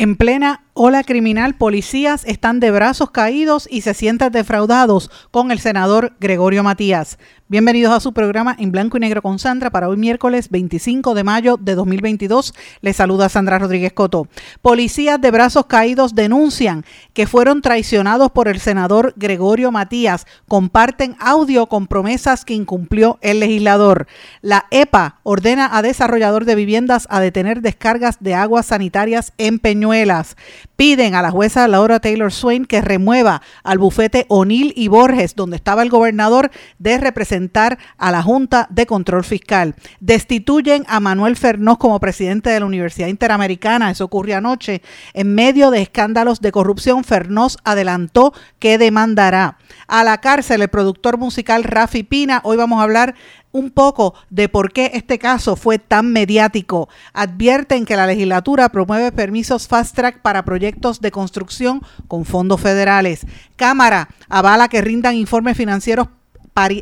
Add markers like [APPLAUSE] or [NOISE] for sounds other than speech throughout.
En plena ola criminal, policías están de brazos caídos y se sienten defraudados con el senador Gregorio Matías. Bienvenidos a su programa en blanco y negro con Sandra para hoy miércoles 25 de mayo de 2022. Les saluda Sandra Rodríguez Coto. Policías de brazos caídos denuncian que fueron traicionados por el senador Gregorio Matías. Comparten audio con promesas que incumplió el legislador. La EPA ordena a desarrollador de viviendas a detener descargas de aguas sanitarias en Peñuelas. Piden a la jueza Laura Taylor Swain que remueva al bufete O'Neill y Borges, donde estaba el gobernador, de representar a la Junta de Control Fiscal. Destituyen a Manuel Fernós como presidente de la Universidad Interamericana. Eso ocurrió anoche. En medio de escándalos de corrupción, Fernós adelantó que demandará a la cárcel el productor musical Rafi Pina. Hoy vamos a hablar un poco de por qué este caso fue tan mediático. Advierten que la legislatura promueve permisos fast track para proyectos de construcción con fondos federales. Cámara avala que rindan informes financieros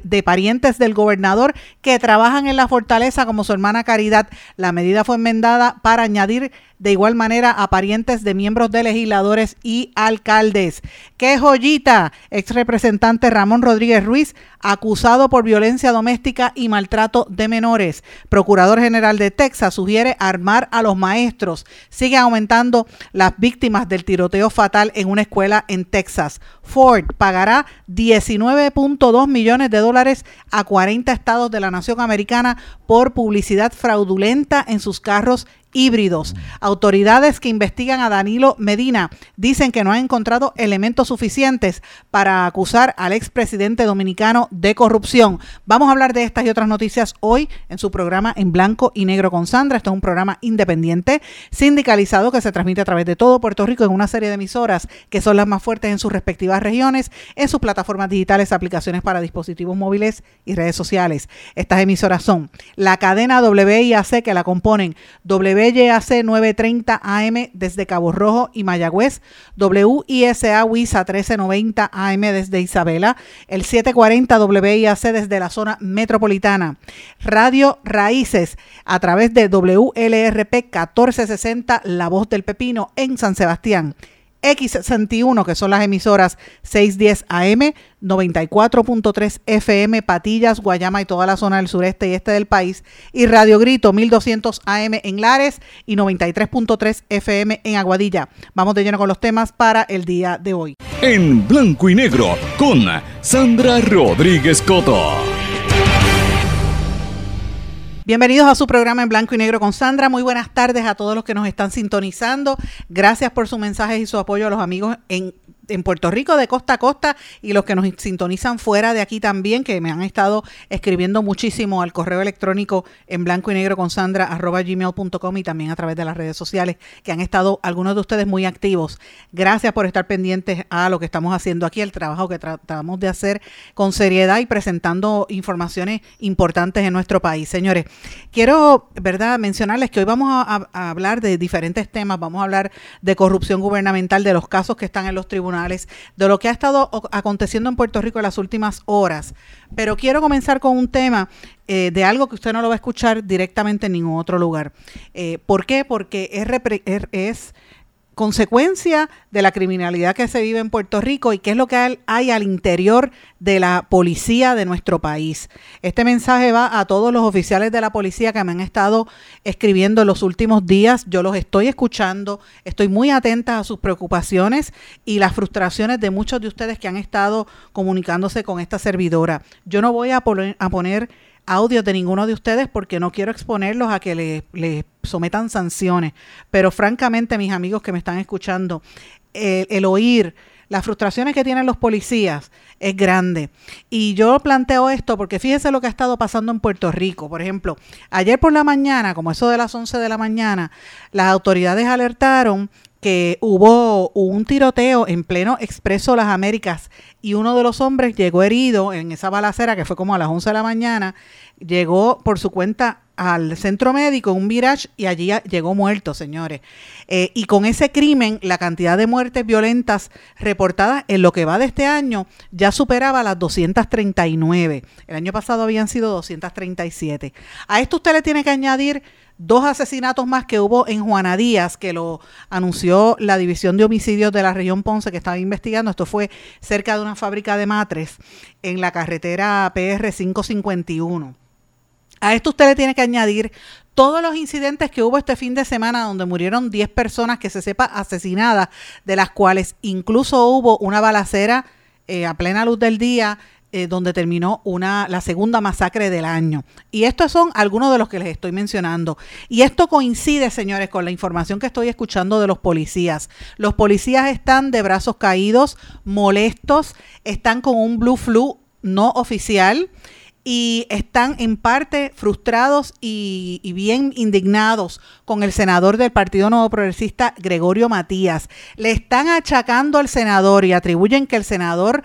de parientes del gobernador que trabajan en la fortaleza como su hermana Caridad. La medida fue enmendada para añadir de igual manera a parientes de miembros de legisladores y alcaldes. ¡Qué joyita! Ex representante Ramón Rodríguez Ruiz, acusado por violencia doméstica y maltrato de menores. Procurador General de Texas sugiere armar a los maestros. Sigue aumentando las víctimas del tiroteo fatal en una escuela en Texas. Ford pagará 19.2 millones de dólares a 40 estados de la nación americana por publicidad fraudulenta en sus carros híbridos. Autoridades que investigan a Danilo Medina dicen que no han encontrado elementos suficientes para acusar al expresidente dominicano de corrupción. Vamos a hablar de estas y otras noticias hoy en su programa en blanco y negro con Sandra. Esto es un programa independiente, sindicalizado, que se transmite a través de todo Puerto Rico en una serie de emisoras que son las más fuertes en sus respectivas regiones, en sus plataformas digitales, aplicaciones para dispositivos móviles y redes sociales. Estas emisoras son la cadena WIAC que la componen W WYAC 930 AM desde Cabo Rojo y Mayagüez, WISA WISA 1390 AM desde Isabela, el 740 WIAC desde la zona metropolitana, Radio Raíces a través de WLRP 1460 La Voz del Pepino en San Sebastián. X61, que son las emisoras 610 AM, 94.3 FM, Patillas, Guayama y toda la zona del sureste y este del país, y Radio Grito 1200 AM en Lares y 93.3 FM en Aguadilla. Vamos de lleno con los temas para el día de hoy. En blanco y negro con Sandra Rodríguez Coto. Bienvenidos a su programa en blanco y negro con Sandra. Muy buenas tardes a todos los que nos están sintonizando. Gracias por sus mensajes y su apoyo a los amigos en en Puerto Rico de costa a costa y los que nos sintonizan fuera de aquí también, que me han estado escribiendo muchísimo al correo electrónico en blanco y negro con Sandra arroba gmail.com y también a través de las redes sociales, que han estado algunos de ustedes muy activos. Gracias por estar pendientes a lo que estamos haciendo aquí, el trabajo que tratamos de hacer con seriedad y presentando informaciones importantes en nuestro país. Señores, quiero, ¿verdad?, mencionarles que hoy vamos a hablar de diferentes temas, vamos a hablar de corrupción gubernamental, de los casos que están en los tribunales de lo que ha estado aconteciendo en Puerto Rico en las últimas horas. Pero quiero comenzar con un tema eh, de algo que usted no lo va a escuchar directamente en ningún otro lugar. Eh, ¿Por qué? Porque es, es consecuencia de la criminalidad que se vive en Puerto Rico y qué es lo que hay al interior de la policía de nuestro país. Este mensaje va a todos los oficiales de la policía que me han estado escribiendo en los últimos días. Yo los estoy escuchando, estoy muy atenta a sus preocupaciones y las frustraciones de muchos de ustedes que han estado comunicándose con esta servidora. Yo no voy a poner, a poner audios de ninguno de ustedes porque no quiero exponerlos a que les le sometan sanciones. Pero francamente, mis amigos que me están escuchando, el, oír las frustraciones que tienen los policías es grande. Y yo planteo esto porque fíjese lo que ha estado pasando en Puerto Rico. Por ejemplo, ayer por la mañana, como eso de las 11 de la mañana, las autoridades alertaron que hubo un tiroteo en pleno Expreso Las Américas y uno de los hombres llegó herido en esa balacera que fue como a las 11 de la mañana, llegó por su cuenta al centro médico, un Mirage, y allí llegó muerto, señores. Eh, y con ese crimen, la cantidad de muertes violentas reportadas en lo que va de este año ya superaba las 239. El año pasado habían sido 237. A esto usted le tiene que añadir dos asesinatos más que hubo en Juana Díaz, que lo anunció la División de Homicidios de la región Ponce, que estaba investigando. Esto fue cerca de una fábrica de matres en la carretera PR 551. A esto usted le tiene que añadir todos los incidentes que hubo este fin de semana donde murieron 10 personas que se sepa asesinadas, de las cuales incluso hubo una balacera eh, a plena luz del día eh, donde terminó una, la segunda masacre del año. Y estos son algunos de los que les estoy mencionando. Y esto coincide, señores, con la información que estoy escuchando de los policías. Los policías están de brazos caídos, molestos, están con un blue flu no oficial y están en parte frustrados y, bien indignados con el senador del Partido Nuevo Progresista, Gregorio Matías. Le están achacando al senador y atribuyen que el senador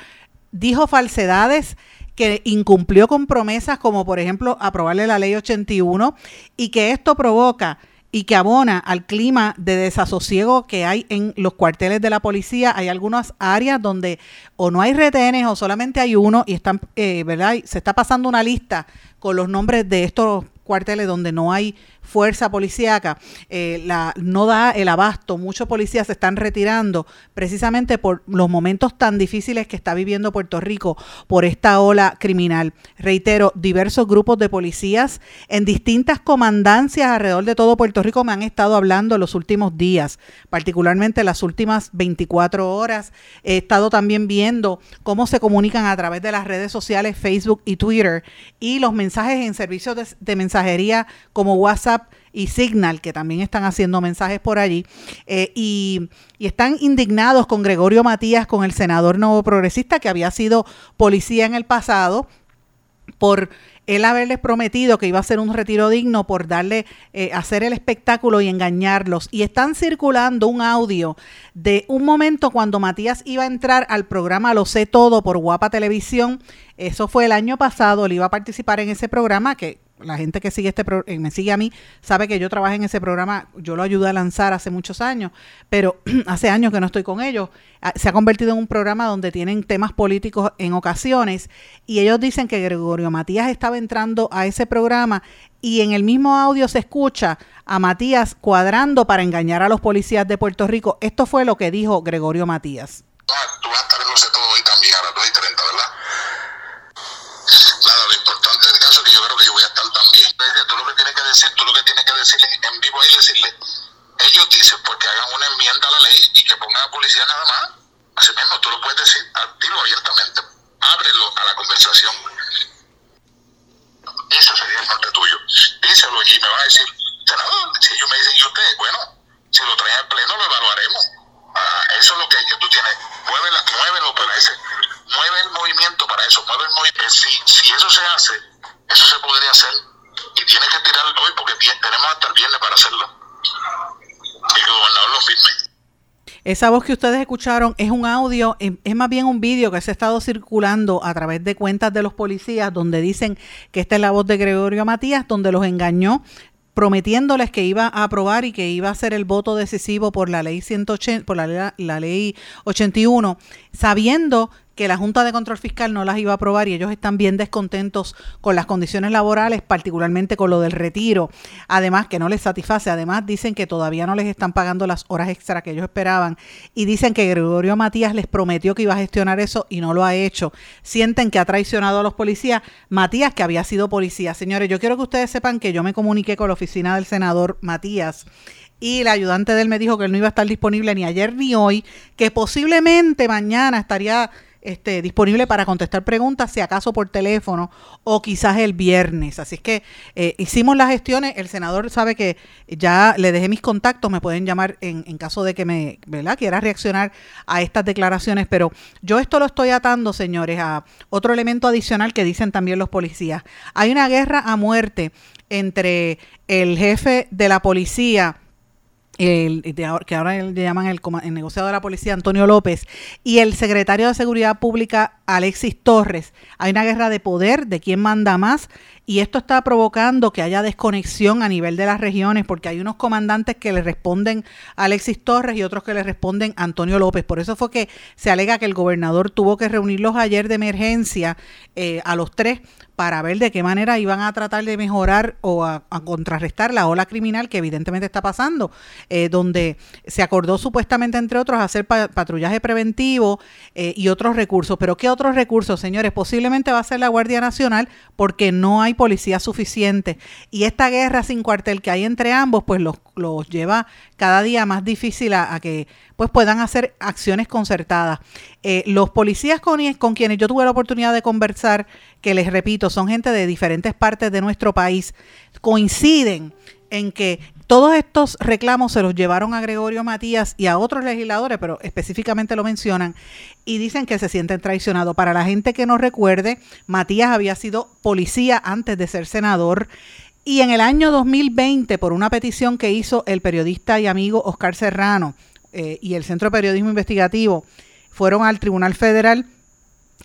dijo falsedades que incumplió con promesas como por ejemplo aprobarle la ley 81 y que esto provoca y que abona al clima de desasosiego que hay en los cuarteles de la policía. Hay algunas áreas donde o no hay retenes o solamente hay uno y están, eh, ¿verdad? Se está pasando una lista con los nombres de estos cuarteles donde no hay fuerza policíaca eh, la, no da el abasto. Muchos policías se están retirando precisamente por los momentos tan difíciles que está viviendo Puerto Rico por esta ola criminal. Reitero, diversos grupos de policías en distintas comandancias alrededor de todo Puerto Rico me han estado hablando los últimos días, particularmente las últimas 24 horas. He estado también viendo cómo se comunican a través de las redes sociales Facebook y Twitter y los mensajes en servicios de mensajería como WhatsApp y Signal, que también están haciendo mensajes por allí, eh, y, y, están indignados con Gregorio Matías, con el senador nuevo progresista, que había sido policía en el pasado, por él haberles prometido que iba a hacer un retiro digno por darle, eh, hacer el espectáculo y engañarlos. Y están circulando un audio de un momento cuando Matías iba a entrar al programa Lo sé todo por Guapa Televisión. Eso fue el año pasado, él iba a participar en ese programa que la gente que sigue este eh, me sigue a mí sabe que yo trabajé en ese programa, yo lo ayudé a lanzar hace muchos años, pero [CLEARS THROAT] hace años que no estoy con ellos. Ah, se ha convertido en un programa donde tienen temas políticos en ocasiones y ellos dicen que Gregorio Matías estaba entrando a ese programa y en el mismo audio se escucha a Matías cuadrando para engañar a los policías de Puerto Rico. Esto fue lo que dijo Gregorio Matías. Vas a estar en todo hoy también a las 2 y 30, ¿verdad? Nada, lo importante del caso es que yo creo que yo voy a estar también. Tú lo que tienes que decir, tú lo que tienes que decirle en vivo ahí, decirle, ellos dicen porque hagan una enmienda a la ley y que pongan a policía nada más. Así mismo, tú lo puedes decir, dilo abiertamente, ábrelo a la conversación. Eso sería el norte tuyo. Díselo y me va a decir, senador, si ellos me dicen, ¿y usted? Bueno, si lo traen al pleno, lo evaluaremos. Ah, eso es lo que, que tú tienes. Muévela, muévelo para ese. Mueve el movimiento para eso. Mueve el movimiento. Si, si eso se hace, eso se podría hacer. Y tiene que tirar hoy porque tenemos hasta el viernes para hacerlo. Y el gobernador lo firme. Esa voz que ustedes escucharon es un audio, es más bien un vídeo que se ha estado circulando a través de cuentas de los policías donde dicen que esta es la voz de Gregorio Matías, donde los engañó prometiéndoles que iba a aprobar y que iba a ser el voto decisivo por la ley 180, por la, la ley 81, sabiendo que la Junta de Control Fiscal no las iba a aprobar y ellos están bien descontentos con las condiciones laborales, particularmente con lo del retiro. Además, que no les satisface. Además, dicen que todavía no les están pagando las horas extra que ellos esperaban. Y dicen que Gregorio Matías les prometió que iba a gestionar eso y no lo ha hecho. Sienten que ha traicionado a los policías. Matías, que había sido policía. Señores, yo quiero que ustedes sepan que yo me comuniqué con la oficina del senador Matías y el ayudante de él me dijo que él no iba a estar disponible ni ayer ni hoy, que posiblemente mañana estaría este, disponible para contestar preguntas, si acaso por teléfono o quizás el viernes. Así es que eh, hicimos las gestiones. El senador sabe que ya le dejé mis contactos, me pueden llamar en, en caso de que me ¿verdad? quiera reaccionar a estas declaraciones. Pero yo esto lo estoy atando, señores, a otro elemento adicional que dicen también los policías. Hay una guerra a muerte entre el jefe de la policía el, que ahora le llaman el, el, de la policía Antonio López y el secretario de Seguridad Pública Alexis Torres. Hay una guerra de poder, de quién manda más, y esto está provocando que haya desconexión a nivel de las regiones, porque hay unos comandantes que le responden a Alexis Torres y otros que le responden a Antonio López. Por eso fue que se alega que el gobernador tuvo que reunirlos ayer de emergencia eh, a los tres para ver de qué manera iban a tratar de mejorar o a, contrarrestar la ola criminal que evidentemente está pasando, eh, donde se acordó supuestamente, entre otros, hacer patrullaje preventivo eh, y otros recursos. Pero ¿qué otros recursos, señores? Posiblemente va a ser la Guardia Nacional porque no hay policía suficiente. Y esta guerra sin cuartel que hay entre ambos, pues los, los lleva cada día más difícil a, que pues puedan hacer acciones concertadas. Eh, los policías con quienes yo tuve la oportunidad de conversar, que les repito, son gente de diferentes partes de nuestro país, coinciden en que todos estos reclamos se los llevaron a Gregorio Matías y a otros legisladores, pero específicamente lo mencionan, y dicen que se sienten traicionados. Para la gente que no recuerde, Matías había sido policía antes de ser senador. Y en el año 2020, por una petición que hizo el periodista y amigo Oscar Serrano eh, y el Centro de Periodismo Investigativo, fueron al Tribunal Federal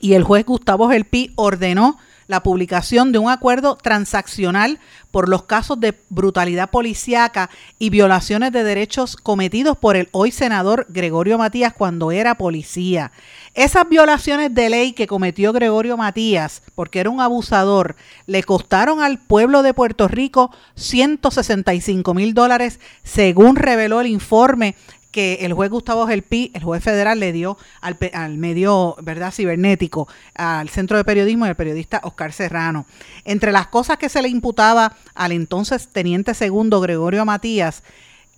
y el juez Gustavo Gelpi ordenó la publicación de un acuerdo transaccional por los casos de brutalidad policíaca y violaciones de derechos cometidos por el hoy senador Gregorio Matías cuando era policía. Esas violaciones de ley que cometió Gregorio Matías, porque era un abusador, le costaron al pueblo de Puerto Rico 165 mil dólares, según reveló el informe que el juez Gustavo Gelpi, el juez federal, le dio al, al, medio verdad cibernético, al centro de periodismo y al periodista Oscar Serrano. Entre las cosas que se le imputaba al entonces teniente segundo Gregorio Matías,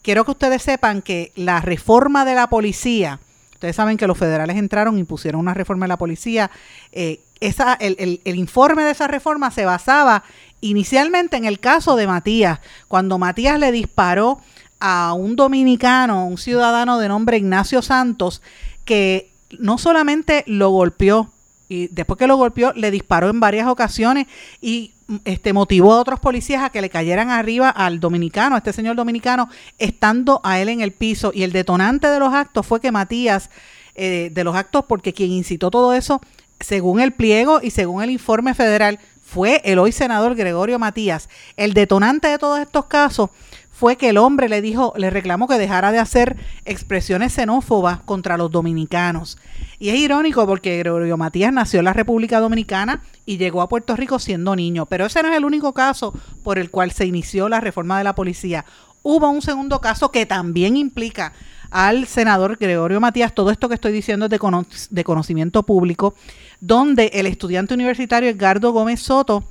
quiero que ustedes sepan que la reforma de la policía, ustedes saben que los federales entraron y pusieron una reforma de la policía, eh, esa, el, el, el informe de esa reforma se basaba inicialmente en el caso de Matías, cuando Matías le disparó a un dominicano, un ciudadano de nombre Ignacio Santos, que no solamente lo golpeó, y después que lo golpeó, le disparó en varias ocasiones y este, motivó a otros policías a que le cayeran arriba al dominicano, a este señor dominicano, estando a él en el piso. Y el detonante de los actos fue que Matías, eh, de los actos, porque quien incitó todo eso, según el pliego y según el informe federal, fue el hoy senador Gregorio Matías. El detonante de todos estos casos fue que el hombre le dijo, le reclamó que dejara de hacer expresiones xenófobas contra los dominicanos. Y es irónico porque Gregorio Matías nació en la República Dominicana y llegó a Puerto Rico siendo niño, pero ese no es el único caso por el cual se inició la reforma de la policía. Hubo un segundo caso que también implica al senador Gregorio Matías, todo esto que estoy diciendo es de, de conocimiento público, donde el estudiante universitario Edgardo Gómez Soto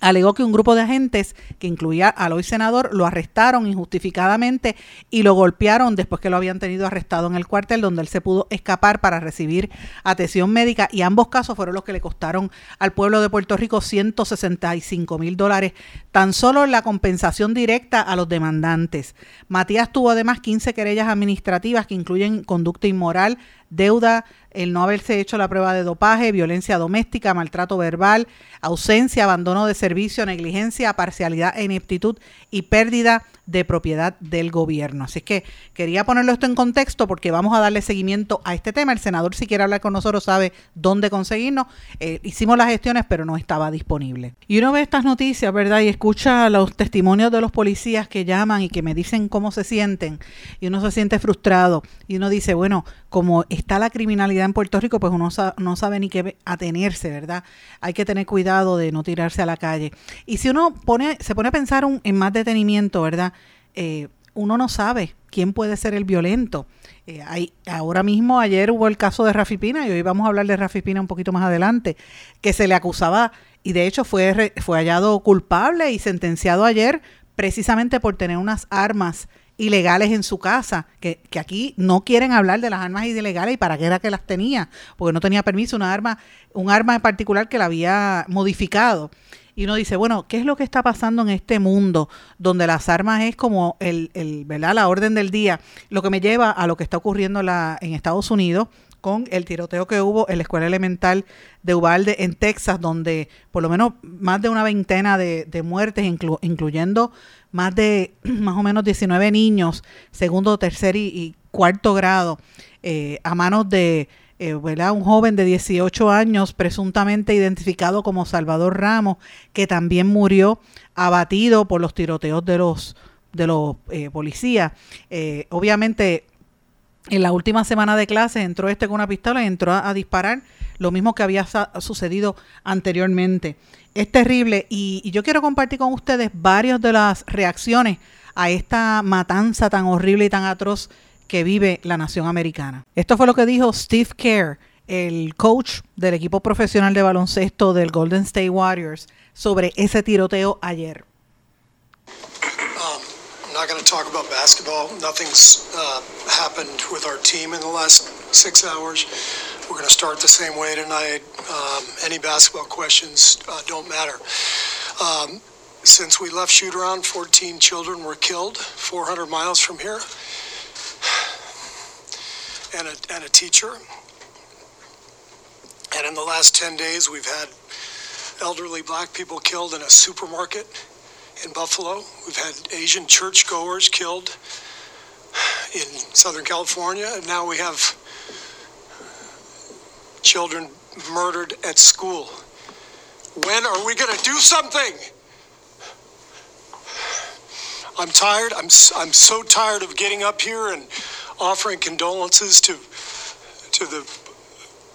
alegó que un grupo de agentes que incluía al hoy senador lo arrestaron injustificadamente y lo golpearon después que lo habían tenido arrestado en el cuartel donde él se pudo escapar para recibir atención médica y ambos casos fueron los que le costaron al pueblo de Puerto Rico 165 mil dólares tan solo la compensación directa a los demandantes. Matías tuvo además 15 querellas administrativas que incluyen conducta inmoral, deuda, el no haberse hecho la prueba de dopaje, violencia doméstica, maltrato verbal, ausencia, abandono de servicio, negligencia, parcialidad e ineptitud y pérdida de propiedad del gobierno. Así que quería ponerlo esto en contexto porque vamos a darle seguimiento a este tema. El senador si quiere hablar con nosotros sabe dónde conseguirnos. Eh, hicimos las gestiones pero no estaba disponible. Y uno ve estas noticias, ¿verdad? Y escucha los testimonios de los policías que llaman y que me dicen cómo se sienten y uno se siente frustrado y uno dice, bueno, como está la criminalidad en Puerto Rico, pues uno no sabe ni qué atenerse, ¿verdad? Hay que tener cuidado de no tirarse a la calle. Y si uno pone, se pone a pensar en más detenimiento, ¿verdad? Eh, uno no sabe quién puede ser el violento. Eh, hay, ahora mismo, ayer hubo el caso de Rafi Pina, y hoy vamos a hablar de Rafi Pina un poquito más adelante, que se le acusaba y de hecho fue, fue hallado culpable y sentenciado ayer precisamente por tener unas armas ilegales en su casa, que, que, aquí no quieren hablar de las armas ilegales y para qué era que las tenía, porque no tenía permiso, una arma, un arma en particular que la había modificado. Y uno dice, bueno, ¿qué es lo que está pasando en este mundo donde las armas es como el, el ¿verdad? la orden del día? Lo que me lleva a lo que está ocurriendo la, en Estados Unidos con el tiroteo que hubo en la escuela elemental de Ubalde en Texas, donde por lo menos más de una veintena de, muertes, incluyendo más de [CLEARS THROAT] más o menos 19 niños, segundo, tercer y, cuarto grado, eh, a manos de eh, un joven de 18 años, presuntamente identificado como Salvador Ramos, que también murió abatido por los tiroteos de los de los eh, policías. obviamente en la última semana de clases entró este con una pistola y entró a, disparar, lo mismo que había sucedido anteriormente. Es terrible y, yo quiero compartir con ustedes varias de las reacciones a esta matanza tan horrible y tan atroz que vive la nación americana. Esto fue lo que dijo Steve Kerr, el coach del equipo profesional de baloncesto del Golden State Warriors, sobre ese tiroteo ayer. I'm not going to talk about basketball. Nothing's uh, happened with our team in the last six hours. We're going to start the same way tonight. Um, any basketball questions uh, don't matter. Um, since we left shoot around, 14 children were killed 400 miles from here, and a, and a teacher. And in the last 10 days, we've had elderly black people killed in a supermarket in Buffalo. We've had Asian churchgoers killed in Southern California, and now we have children murdered at school. When are we going to do something? I'm tired. I'm, I'm so tired of getting up here and offering condolences to, to the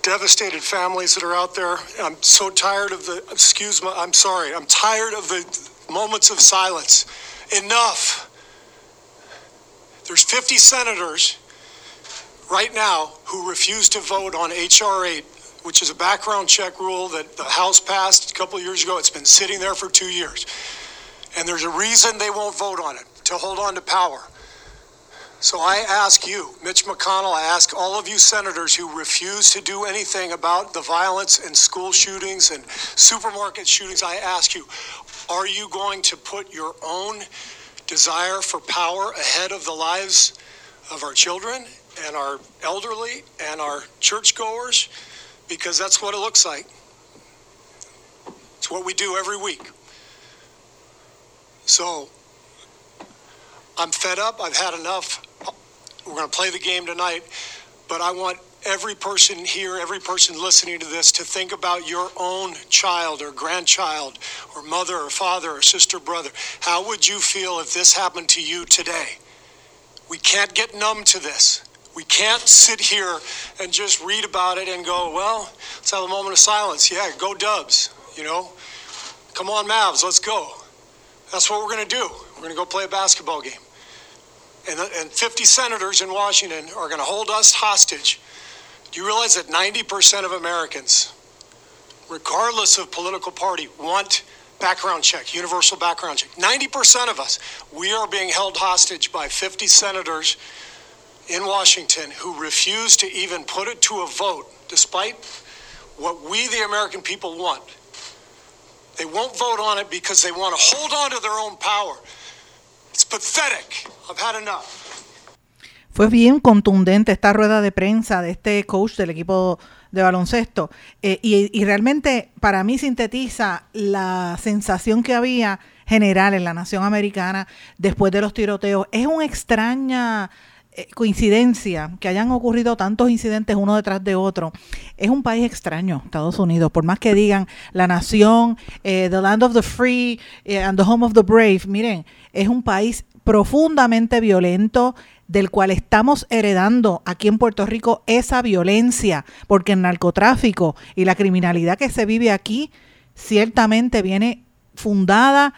devastated families that are out there. I'm so tired of the, excuse me, I'm sorry, I'm tired of the moments of silence. Enough. There's 50 senators right now who refuse to vote on H.R. 8, which is a background check rule that the House passed a couple years ago. It's been sitting there for two years. And there's a reason they won't vote on it to hold on to power. So I ask you, Mitch McConnell, I ask all of you senators who refuse to do anything about the violence and school shootings and supermarket shootings, I ask you, are you going to put your own desire for power ahead of the lives of our children and our elderly and our churchgoers? Because that's what it looks like. It's what we do every week. So I'm fed up. I've had enough. We're going to play the game tonight, but I want every person here, every person listening to this, to think about your own child or grandchild or mother or father or sister, brother. How would you feel if this happened to you today? We can't get numb to this. We can't sit here and just read about it and go, well, let's have a moment of silence. Yeah, go Dubs, you know. Come on, Mavs, let's go. That's what we're going to do. We're going to go play a basketball game. And, and 50 senators in Washington are going to hold us hostage do you realize that 90% of Americans, regardless of political party, want background check, universal background check? 90% of us, we are being held hostage by 50 senators in Washington who refuse to even put it to a vote, despite what we, the American people, want. They won't vote on it because they want to hold on to their own power. It's pathetic. I've had enough. Fue bien contundente esta rueda de prensa de este coach del equipo de baloncesto eh, y, realmente para mí sintetiza la sensación que había general en la nación americana después de los tiroteos. Es una extraña coincidencia que hayan ocurrido tantos incidentes uno detrás de otro. Es un país extraño, Estados Unidos, por más que digan la nación, eh, the land of the free and the home of the brave, miren, es un país profundamente violento, del cual estamos heredando aquí en Puerto Rico esa violencia, porque el narcotráfico y la criminalidad que se vive aquí ciertamente viene fundada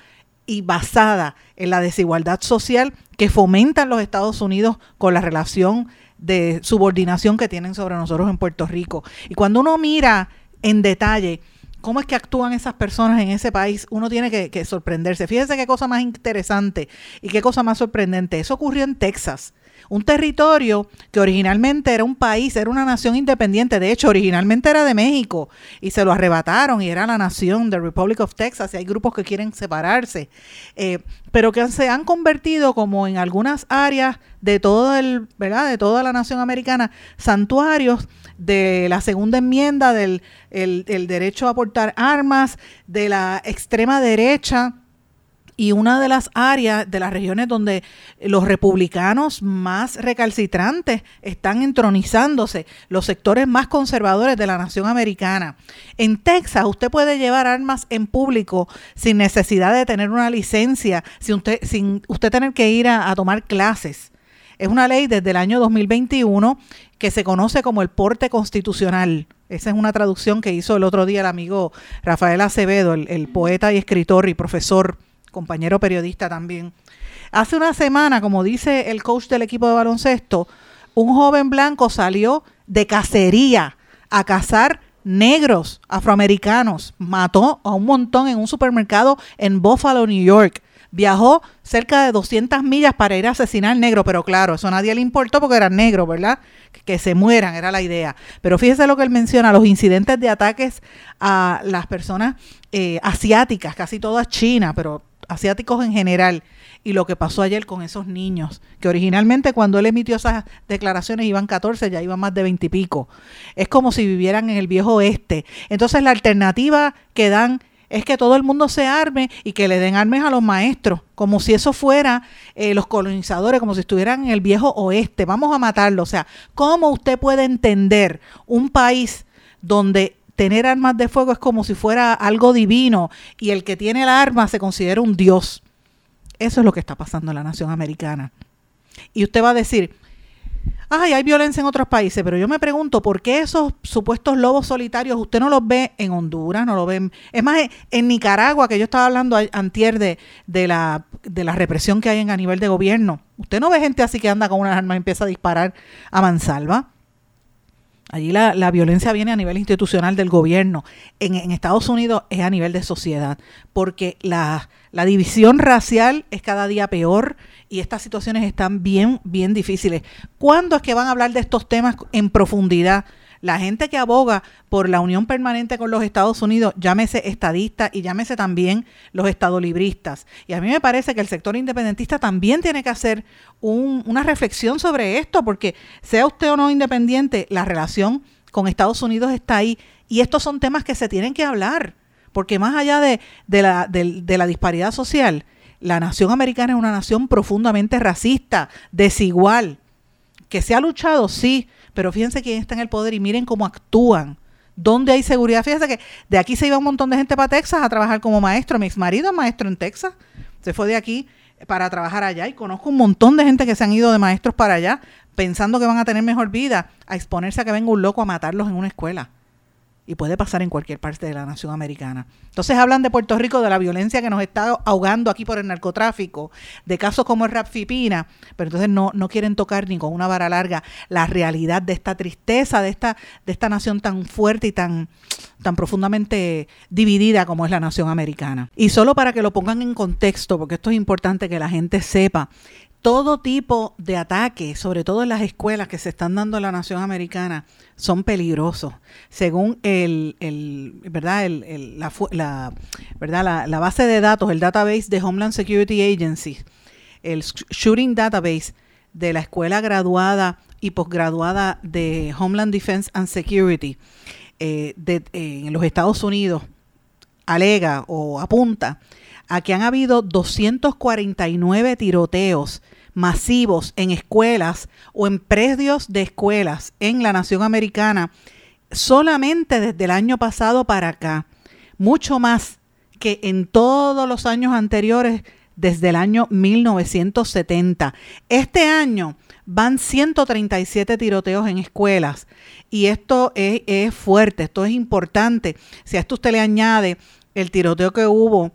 y basada en la desigualdad social que fomentan los Estados Unidos con la relación de subordinación que tienen sobre nosotros en Puerto Rico. Y cuando uno mira en detalle cómo es que actúan esas personas en ese país, uno tiene que, sorprenderse. Fíjese qué cosa más interesante y qué cosa más sorprendente. Eso ocurrió en Texas un territorio que originalmente era un país, era una nación independiente, de hecho originalmente era de México y se lo arrebataron y era la nación de Republic of Texas y hay grupos que quieren separarse, eh, pero que se han convertido como en algunas áreas de todo el, ¿verdad? de toda la nación americana, santuarios de la segunda enmienda del el derecho a portar armas, de la extrema derecha, y una de las áreas de las regiones donde los republicanos más recalcitrantes están entronizándose, los sectores más conservadores de la nación americana. En Texas usted puede llevar armas en público sin necesidad de tener una licencia, sin usted, sin usted tener que ir a, tomar clases. Es una ley desde el año 2021 que se conoce como el porte constitucional. Esa es una traducción que hizo el otro día el amigo Rafael Acevedo, el, el poeta y escritor y profesor compañero periodista también. Hace una semana, como dice el coach del equipo de baloncesto, un joven blanco salió de cacería a cazar negros afroamericanos. Mató a un montón en un supermercado en Buffalo, New York. Viajó cerca de 200 millas para ir a asesinar negro, pero claro, eso a nadie le importó porque eran negros, ¿verdad? Que se mueran, era la idea. Pero fíjese lo que él menciona, los incidentes de ataques a las personas eh, asiáticas, casi todas chinas, pero asiáticos en general y lo que pasó ayer con esos niños, que originalmente cuando él emitió esas declaraciones iban 14, ya iban más de 20 y pico. Es como si vivieran en el viejo oeste. Entonces la alternativa que dan es que todo el mundo se arme y que le den armas a los maestros, como si eso fuera eh, los colonizadores, como si estuvieran en el viejo oeste. Vamos a matarlo. O sea, ¿cómo usted puede entender un país donde tener armas de fuego es como si fuera algo divino y el que tiene el arma se considera un dios. Eso es lo que está pasando en la nación americana. Y usted va a decir, ay, hay violencia en otros países, pero yo me pregunto, ¿por qué esos supuestos lobos solitarios usted no los ve en Honduras, no lo ven? Es más, en Nicaragua, que yo estaba hablando antier de, de, la, de la represión que hay en, a nivel de gobierno, usted no ve gente así que anda con unas armas y empieza a disparar a mansalva. Allí la, violencia viene a nivel institucional del gobierno. En, Estados Unidos es a nivel de sociedad, porque la, la, división racial es cada día peor y estas situaciones están bien, bien difíciles. ¿Cuándo es que van a hablar de estos temas en profundidad? La gente que aboga por la unión permanente con los Estados Unidos, llámese estadista y llámese también los estadolibristas. Y a mí me parece que el sector independentista también tiene que hacer una reflexión sobre esto, porque sea usted o no independiente, la relación con Estados Unidos está ahí. Y estos son temas que se tienen que hablar, porque más allá de, la, de la disparidad social, la nación americana es una nación profundamente racista, desigual, que se ha luchado, sí, pero fíjense quién está en el poder y miren cómo actúan. ¿Dónde hay seguridad? Fíjense que de aquí se iba un montón de gente para Texas a trabajar como maestro. Mi ex marido es maestro en Texas. Se fue de aquí para trabajar allá y conozco un montón de gente que se han ido de maestros para allá pensando que van a tener mejor vida, a exponerse a que venga un loco a matarlos en una escuela y puede pasar en cualquier parte de la nación americana. Entonces hablan de Puerto Rico, de la violencia que nos está ahogando aquí por el narcotráfico, de casos como el Rapfipina, pero entonces no, no quieren tocar ni con una vara larga la realidad de esta tristeza, de esta, de esta nación tan fuerte y tan, tan profundamente dividida como es la nación americana. Y solo para que lo pongan en contexto, porque esto es importante que la gente sepa, todo tipo de ataques, sobre todo en las escuelas que se están dando en la nación americana, son peligrosos. Según el, ¿verdad? la, ¿verdad? La, base de datos, el database de Homeland Security Agency, el Shooting Database de la escuela graduada y posgraduada de Homeland Defense and Security eh, en los Estados Unidos, alega o apunta a que han habido 249 tiroteos masivos en escuelas o en predios de escuelas en la nación americana solamente desde el año pasado para acá, mucho más que en todos los años anteriores desde el año 1970. Este año van 137 tiroteos en escuelas y esto es, es, fuerte, esto es importante. Si a esto usted le añade el tiroteo que hubo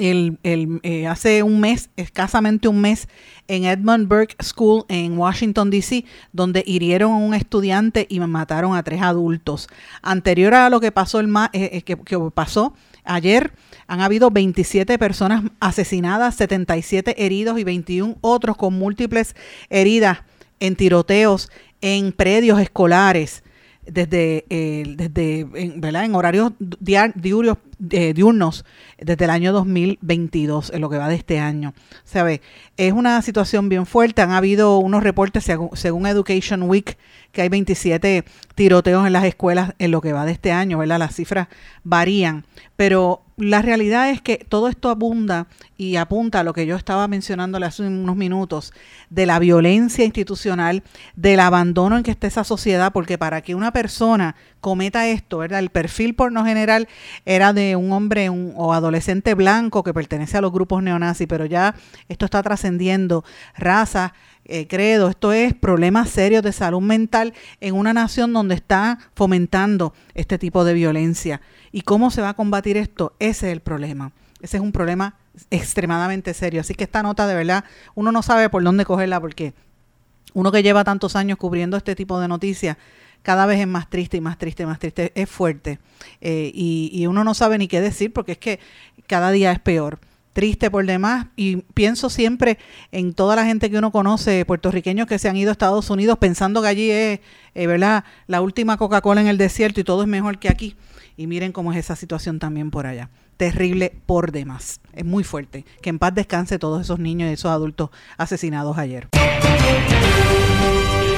el, eh, hace un mes, escasamente un mes, en Edmund Burke School en Washington, D.C., donde hirieron a un estudiante y mataron a tres adultos. Anterior a lo que pasó, el eh, eh, que, pasó ayer, han habido 27 personas asesinadas, 77 heridos y 21 otros con múltiples heridas en tiroteos en predios escolares desde, desde en, ¿verdad? en horarios diurios, eh, diurnos desde el año 2022, en lo que va de este año. ¿Sabe? Es una situación bien fuerte. Han habido unos reportes, según, Education Week, que hay 27 tiroteos en las escuelas en lo que va de este año, ¿verdad? Las cifras varían, pero la realidad es que todo esto abunda y apunta a lo que yo estaba mencionando hace unos minutos, de la violencia institucional, del abandono en que está esa sociedad, porque para que una persona cometa esto, ¿verdad? El perfil por no general era de un hombre o adolescente blanco que pertenece a los grupos neonazis, pero ya esto está trascendiendo raza, eh, credo, esto es problemas serios de salud mental en una nación donde está fomentando este tipo de violencia. ¿Y cómo se va a combatir esto? Ese es el problema. Ese es un problema extremadamente serio. Así que esta nota de verdad, uno no sabe por dónde cogerla porque uno que lleva tantos años cubriendo este tipo de noticias, cada vez es más triste y más triste más triste. Es fuerte. Eh, y, y uno no sabe ni qué decir porque es que cada día es peor triste por demás y pienso siempre en toda la gente que uno conoce, puertorriqueños que se han ido a Estados Unidos pensando que allí es, eh, ¿verdad?, la última Coca-Cola en el desierto y todo es mejor que aquí. Y miren cómo es esa situación también por allá. Terrible por demás. Es muy fuerte. Que en paz descanse todos esos niños y esos adultos asesinados ayer.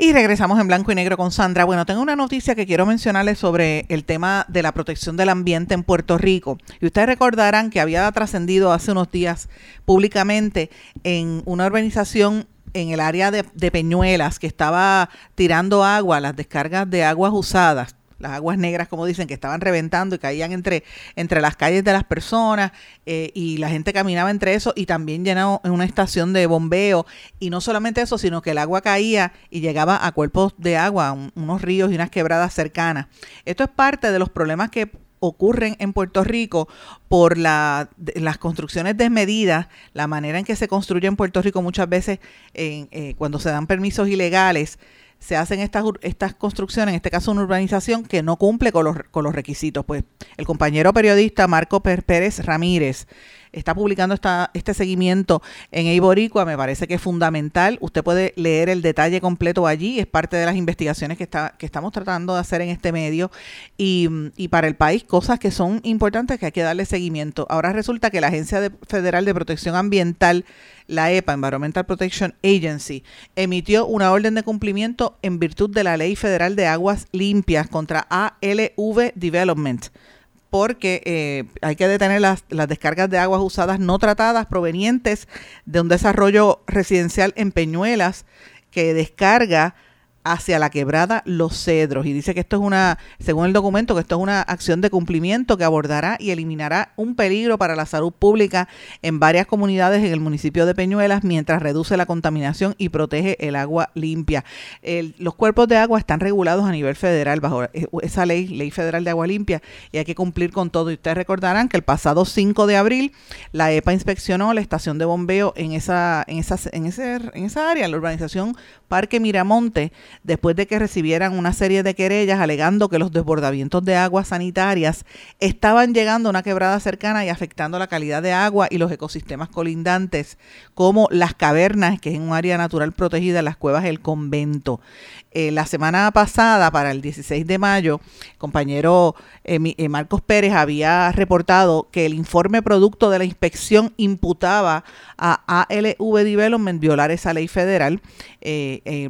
Y regresamos en blanco y negro con Sandra. Bueno, tengo una noticia que quiero mencionarles sobre el tema de la protección del ambiente en Puerto Rico. Y ustedes recordarán que había trascendido hace unos días públicamente en una organización en el área de, de, Peñuelas que estaba tirando agua, las descargas de aguas usadas las aguas negras, como dicen, que estaban reventando y caían entre, entre las calles de las personas eh, y la gente caminaba entre eso y también llenaba en una estación de bombeo. Y no solamente eso, sino que el agua caía y llegaba a cuerpos de agua, unos ríos y unas quebradas cercanas. Esto es parte de los problemas que ocurren en Puerto Rico por la, las construcciones desmedidas, la manera en que se construye en Puerto Rico muchas veces eh, cuando se dan permisos ilegales, se hacen estas, estas construcciones, en este caso una urbanización que no cumple con los, con los requisitos. Pues el compañero periodista Marco Pérez Ramírez está publicando esta, este seguimiento en Eiboricua, me parece que es fundamental. Usted puede leer el detalle completo allí, es parte de las investigaciones que, está, que estamos tratando de hacer en este medio y, y para el país cosas que son importantes que hay que darle seguimiento. Ahora resulta que la Agencia Federal de Protección Ambiental la EPA, Environmental Protection Agency, emitió una orden de cumplimiento en virtud de la Ley Federal de Aguas Limpias contra ALV Development porque eh, hay que detener las, las, descargas de aguas usadas no tratadas provenientes de un desarrollo residencial en Peñuelas que descarga hacia la quebrada Los Cedros. Y dice que esto es una, según el documento, que esto es una acción de cumplimiento que abordará y eliminará un peligro para la salud pública en varias comunidades en el municipio de Peñuelas mientras reduce la contaminación y protege el agua limpia. los cuerpos de agua están regulados a nivel federal bajo esa ley, Ley Federal de Agua Limpia, y hay que cumplir con todo. Y ustedes recordarán que el pasado 5 de abril la EPA inspeccionó la estación de bombeo en esa, en esa, en ese, en esa área, la urbanización Parque Miramonte, después de que recibieran una serie de querellas alegando que los desbordamientos de aguas sanitarias estaban llegando a una quebrada cercana y afectando la calidad de agua y los ecosistemas colindantes, como las cavernas, que es un área natural protegida, las cuevas del convento. Eh, la semana pasada, para el 16 de mayo, compañero eh, eh, Marcos Pérez había reportado que el informe producto de la inspección imputaba a ALV Development violar esa ley federal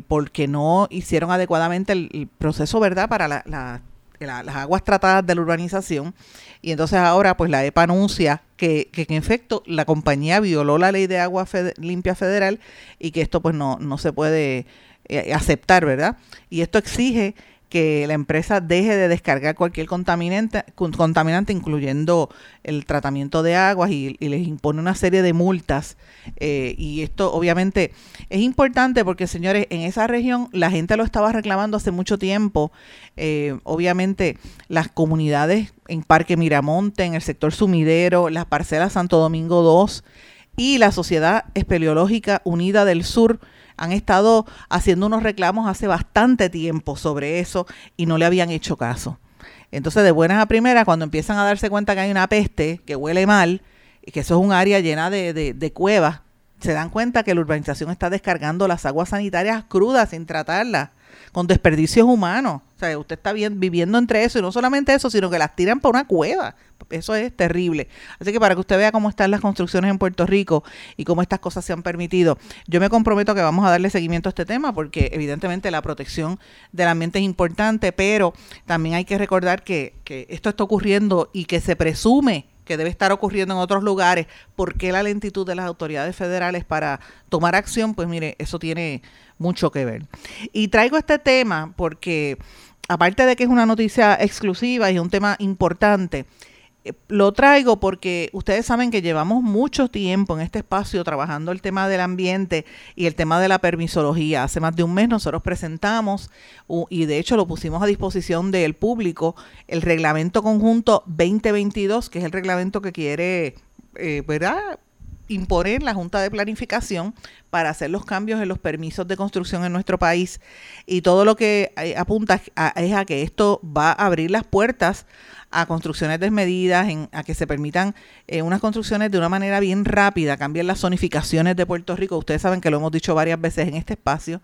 porque no hicieron adecuadamente el, proceso, ¿verdad?, para la, las aguas tratadas de la urbanización. Y entonces ahora pues la EPA anuncia que, que en efecto la compañía violó la ley de agua limpia federal y que esto pues no, no se puede eh, aceptar, ¿verdad? Y esto exige que la empresa deje de descargar cualquier contaminante, contaminante incluyendo el tratamiento de aguas y, les impone una serie de multas. Eh, y esto obviamente es importante porque, señores, en esa región la gente lo estaba reclamando hace mucho tiempo. Eh, obviamente las comunidades en Parque Miramonte, en el sector sumidero, las parcelas Santo Domingo 2 y la Sociedad Espeleológica Unida del Sur, han estado haciendo unos reclamos hace bastante tiempo sobre eso y no le habían hecho caso. Entonces, de buenas a primeras, cuando empiezan a darse cuenta que hay una peste, que huele mal, y que eso es un área llena de, de cuevas, se dan cuenta que la urbanización está descargando las aguas sanitarias crudas sin tratarlas con desperdicios humanos. O sea, usted está bien, viviendo entre eso y no solamente eso, sino que las tiran por una cueva. Eso es terrible. Así que para que usted vea cómo están las construcciones en Puerto Rico y cómo estas cosas se han permitido, yo me comprometo que vamos a darle seguimiento a este tema porque evidentemente la protección del ambiente es importante, pero también hay que recordar que, que esto está ocurriendo y que se presume que debe estar ocurriendo en otros lugares, ¿por qué la lentitud de las autoridades federales para tomar acción? Pues mire, eso tiene mucho que ver. Y traigo este tema porque, aparte de que es una noticia exclusiva y un tema importante, lo traigo porque ustedes saben que llevamos mucho tiempo en este espacio trabajando el tema del ambiente y el tema de la permisología. Hace más de un mes nosotros presentamos y de hecho lo pusimos a disposición del público el reglamento conjunto 2022, que es el reglamento que quiere, eh, ¿verdad? Imponer la Junta de Planificación para hacer los cambios en los permisos de construcción en nuestro país y todo lo que eh, apunta es a que esto va a abrir las puertas a construcciones desmedidas, en, a que se permitan eh, unas construcciones de una manera bien rápida, cambiar las zonificaciones de Puerto Rico. Ustedes saben que lo hemos dicho varias veces en este espacio.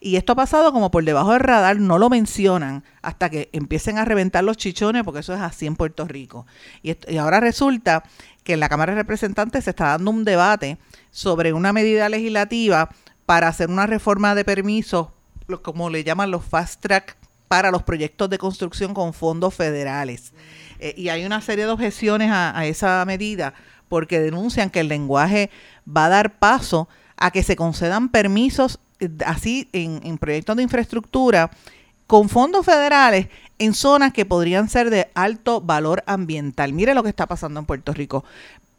Y esto ha pasado como por debajo del radar, no lo mencionan hasta que empiecen a reventar los chichones, porque eso es así en Puerto Rico. Y, y ahora resulta que en la Cámara de Representantes se está dando un debate sobre una medida legislativa para hacer una reforma de permisos, como le llaman los fast track para los proyectos de construcción con fondos federales. Eh, y hay una serie de objeciones a, esa medida porque denuncian que el lenguaje va a dar paso a que se concedan permisos eh, así en, en proyectos de infraestructura con fondos federales en zonas que podrían ser de alto valor ambiental. Mire lo que está pasando en Puerto Rico.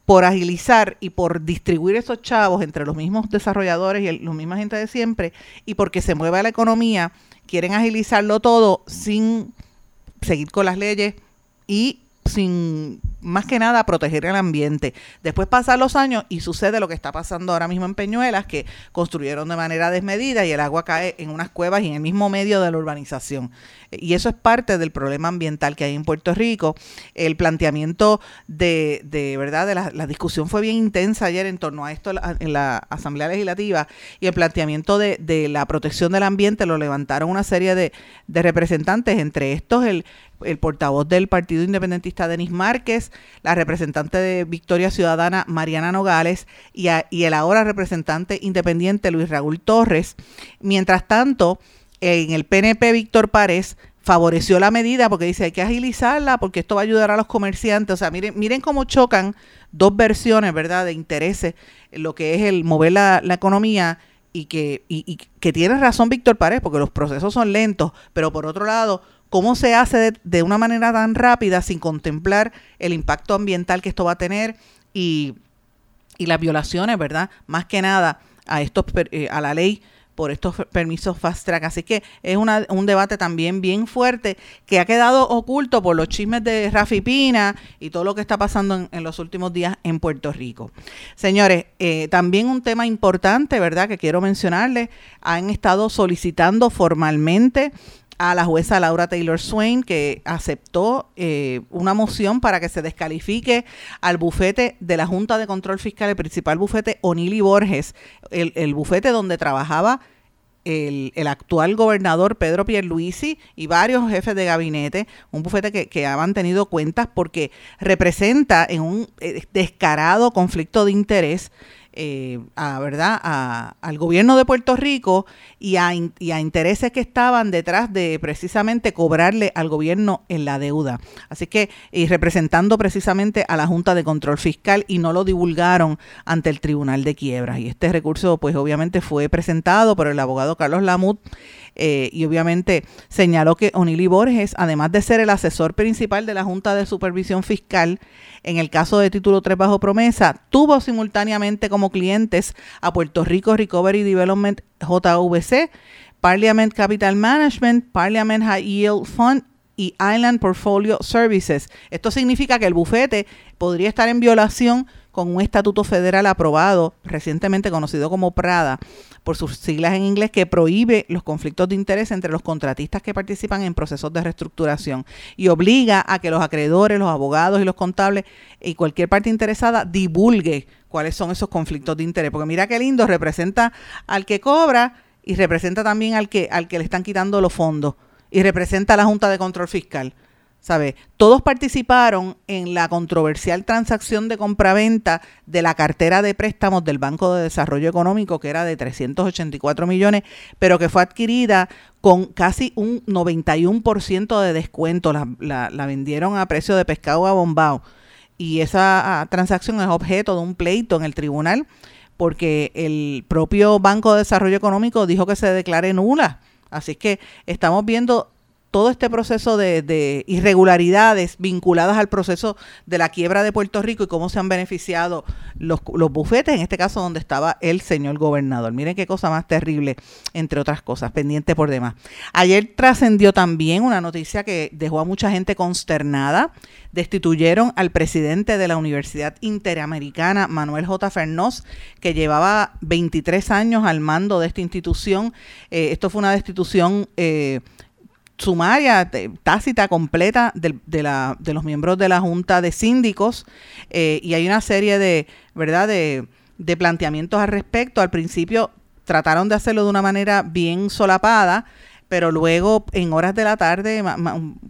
Por agilizar y por distribuir esos chavos entre los mismos desarrolladores y los misma gente de siempre, y porque se mueva la economía, quieren agilizarlo todo sin seguir con las leyes y sin más que nada proteger el ambiente. Después pasan los años y sucede lo que está pasando ahora mismo en Peñuelas, que construyeron de manera desmedida y el agua cae en unas cuevas y en el mismo medio de la urbanización. Y eso es parte del problema ambiental que hay en Puerto Rico. El planteamiento de, de verdad, de la, discusión fue bien intensa ayer en torno a esto en la Asamblea Legislativa y el planteamiento de, de la protección del ambiente lo levantaron una serie de, de representantes, entre estos el, el portavoz del Partido Independentista Denis Márquez, la representante de Victoria Ciudadana Mariana Nogales y, y el ahora representante independiente Luis Raúl Torres. Mientras tanto, en el PNP Víctor Párez favoreció la medida porque dice hay que agilizarla porque esto va a ayudar a los comerciantes. O sea, miren, miren cómo chocan dos versiones, ¿verdad?, de intereses, lo que es el mover la, economía y que, y que tiene razón Víctor Párez porque los procesos son lentos, pero por otro lado cómo se hace de, una manera tan rápida sin contemplar el impacto ambiental que esto va a tener y, las violaciones, ¿verdad? Más que nada a estos eh, a la ley por estos permisos fast track. Así que es un debate también bien fuerte que ha quedado oculto por los chismes de Rafi Pina y todo lo que está pasando en, los últimos días en Puerto Rico. Señores, eh, también un tema importante, ¿verdad? Que quiero mencionarles, han estado solicitando formalmente a la jueza Laura Taylor Swain, que aceptó eh, una moción para que se descalifique al bufete de la Junta de Control Fiscal, el principal bufete Onili Borges, el, bufete donde trabajaba el, actual gobernador Pedro Pierluisi y varios jefes de gabinete, un bufete que, que ha mantenido cuentas porque representa en un eh, descarado conflicto de interés eh, a, ¿verdad? al gobierno de Puerto Rico y a, a, intereses que estaban detrás de precisamente cobrarle al gobierno en la deuda. Así que, y representando precisamente a la Junta de Control Fiscal y no lo divulgaron ante el Tribunal de Quiebras. Y este recurso, pues obviamente fue presentado por el abogado Carlos Lamut eh, y obviamente señaló que Onili Borges, además de ser el asesor principal de la Junta de Supervisión Fiscal, en el caso de título 3 bajo promesa, tuvo simultáneamente como clientes a Puerto Rico Recovery Development JVC, Parliament Capital Management, Parliament High Yield Fund y Island Portfolio Services. Esto significa que el bufete podría estar en violación con un estatuto federal aprobado, recientemente conocido como Prada, por sus siglas en inglés, que prohíbe los conflictos de interés entre los contratistas que participan en procesos de reestructuración y obliga a que los acreedores, los abogados y los contables y cualquier parte interesada divulgue cuáles son esos conflictos de interés. Porque mira qué lindo, representa al que cobra y representa también al que, al que le están quitando los fondos y representa a la Junta de Control Fiscal. ¿Sabe? Todos participaron en la controversial transacción de compraventa de la cartera de préstamos del Banco de Desarrollo Económico, que era de 384 millones, pero que fue adquirida con casi un 91% de descuento. La, la, vendieron a precio de pescado a bombao. Y esa ah, transacción es objeto de un pleito en el tribunal porque el propio Banco de Desarrollo Económico dijo que se declare nula. Así que estamos viendo todo este proceso de, irregularidades vinculadas al proceso de la quiebra de Puerto Rico y cómo se han beneficiado los, los, bufetes, en este caso donde estaba el señor gobernador. Miren qué cosa más terrible, entre otras cosas, pendiente por demás. Ayer trascendió también una noticia que dejó a mucha gente consternada. Destituyeron al presidente de la Universidad Interamericana, Manuel J. Fernós, que llevaba 23 años al mando de esta institución. Eh, esto fue una destitución... Eh, sumaria, tácita, completa de, de, la, de los miembros de la Junta de Síndicos eh, y hay una serie de, ¿verdad?, de, de planteamientos al respecto. Al principio trataron de hacerlo de una manera bien solapada, pero luego en horas de la tarde,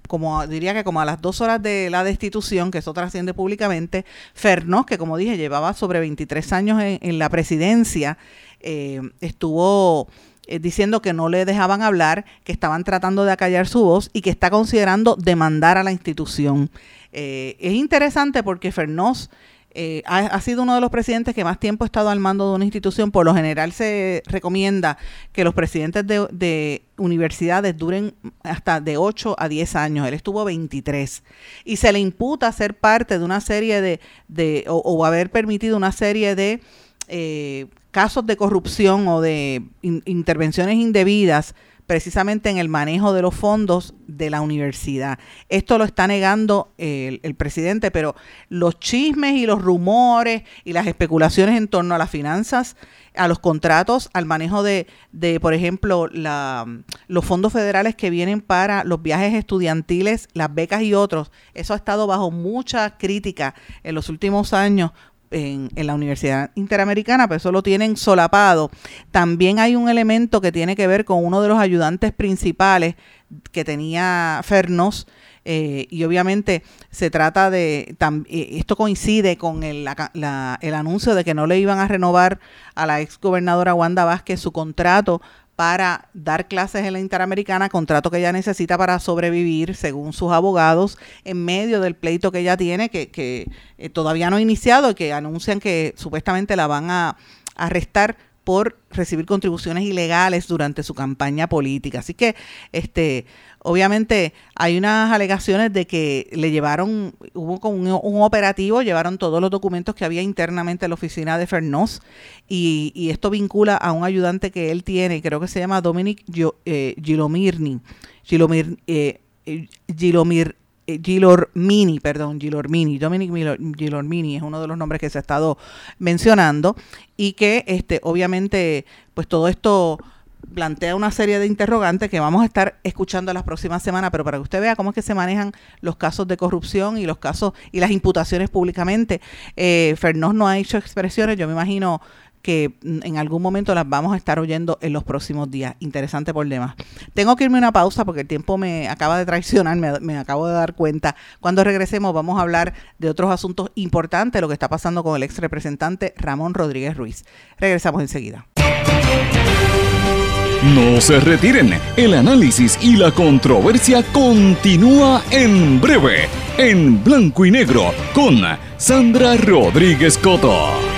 como diría que como a las dos horas de la destitución, que eso trasciende públicamente, Fernós, que como dije llevaba sobre 23 años en, la presidencia, eh, estuvo eh, diciendo que no le dejaban hablar, que estaban tratando de acallar su voz y que está considerando demandar a la institución. Eh, es interesante porque Fernós eh, ha, sido uno de los presidentes que más tiempo ha estado al mando de una institución. Por lo general se recomienda que los presidentes de, universidades duren hasta de 8 a 10 años. Él estuvo 23 y se le imputa ser parte de una serie de, de o, haber permitido una serie de casos de corrupción o de intervenciones indebidas precisamente en el manejo de los fondos de la universidad. Esto lo está negando el, presidente, pero los chismes y los rumores y las especulaciones en torno a las finanzas, a los contratos, al manejo de, de por ejemplo, la, los fondos federales que vienen para los viajes estudiantiles, las becas y otros, eso ha estado bajo mucha crítica en los últimos años en, la Universidad Interamericana, pero eso lo tienen solapado. También hay un elemento que tiene que ver con uno de los ayudantes principales que tenía Fernos, eh, y obviamente se trata de, eh, esto coincide con el, el anuncio de que no le iban a renovar a la ex gobernadora Wanda Vázquez su contrato para dar clases en la Interamericana, contrato que ella necesita para sobrevivir, según sus abogados, en medio del pleito que ella tiene, que, eh, todavía no ha iniciado y que anuncian que supuestamente la van a arrestar por recibir contribuciones ilegales durante su campaña política. Así que, este, obviamente, hay unas alegaciones de que le llevaron, hubo un, un, operativo, llevaron todos los documentos que había internamente en la oficina de Fernós y, esto vincula a un ayudante que él tiene, creo que se llama Dominic eh, Gilomirni, Gilomir, eh, Gilomir eh, Gilormini, perdón, Gilormini, Dominic Gilormini es uno de los nombres que se ha estado mencionando y que este obviamente pues todo esto plantea una serie de interrogantes que vamos a estar escuchando las próximas semanas, pero para que usted vea cómo es que se manejan los casos de corrupción y los casos y las imputaciones públicamente. Eh, Fernós no ha hecho expresiones, yo me imagino que en algún momento las vamos a estar oyendo en los próximos días. Interesante problema. Tengo que irme una pausa porque el tiempo me acaba de traicionar, me, me, acabo de dar cuenta. Cuando regresemos vamos a hablar de otros asuntos importantes, lo que está pasando con el ex representante Ramón Rodríguez Ruiz. Regresamos enseguida. No se retiren, el análisis y la controversia continúa en breve, en blanco y negro, con Sandra Rodríguez Coto.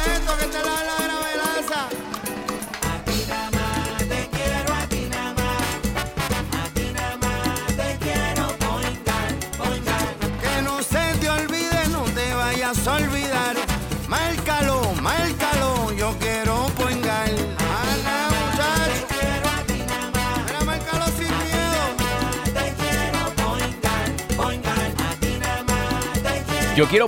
olvidar. Márcalo, márcalo, yo quiero poingar. Quiero a Yo quiero